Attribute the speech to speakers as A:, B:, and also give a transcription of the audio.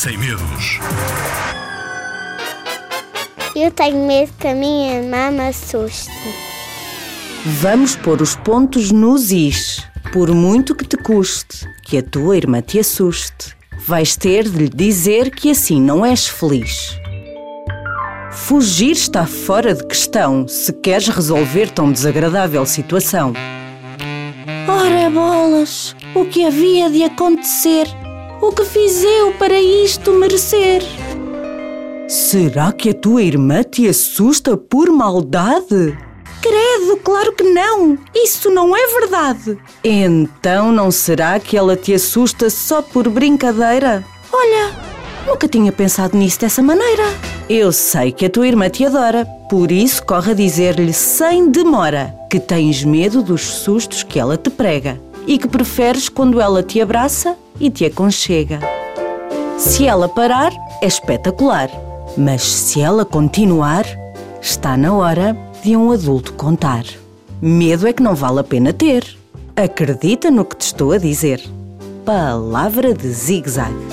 A: sustos.
B: Eu tenho medo que a minha irmã me assuste.
C: Vamos pôr os pontos nos is. Por muito que te custe, que a tua irmã te assuste, vais ter de lhe dizer que assim não és feliz. Fugir está fora de questão se queres resolver tão desagradável situação. Ora bolas, o que havia de acontecer? O que fiz eu para isto merecer? Será que a tua irmã te assusta por maldade? Credo, claro que não! Isso não é verdade! Então não será que ela te assusta só por brincadeira? Olha, nunca tinha pensado nisso dessa maneira. Eu sei que a tua irmã te adora, por isso corre a dizer-lhe sem demora que tens medo dos sustos que ela te prega e que preferes quando ela te abraça e te aconchega. Se ela parar, é espetacular, mas se ela continuar, está na hora de um adulto contar. Medo é que não vale a pena ter. Acredita no que te estou a dizer. Palavra de zigue-zague.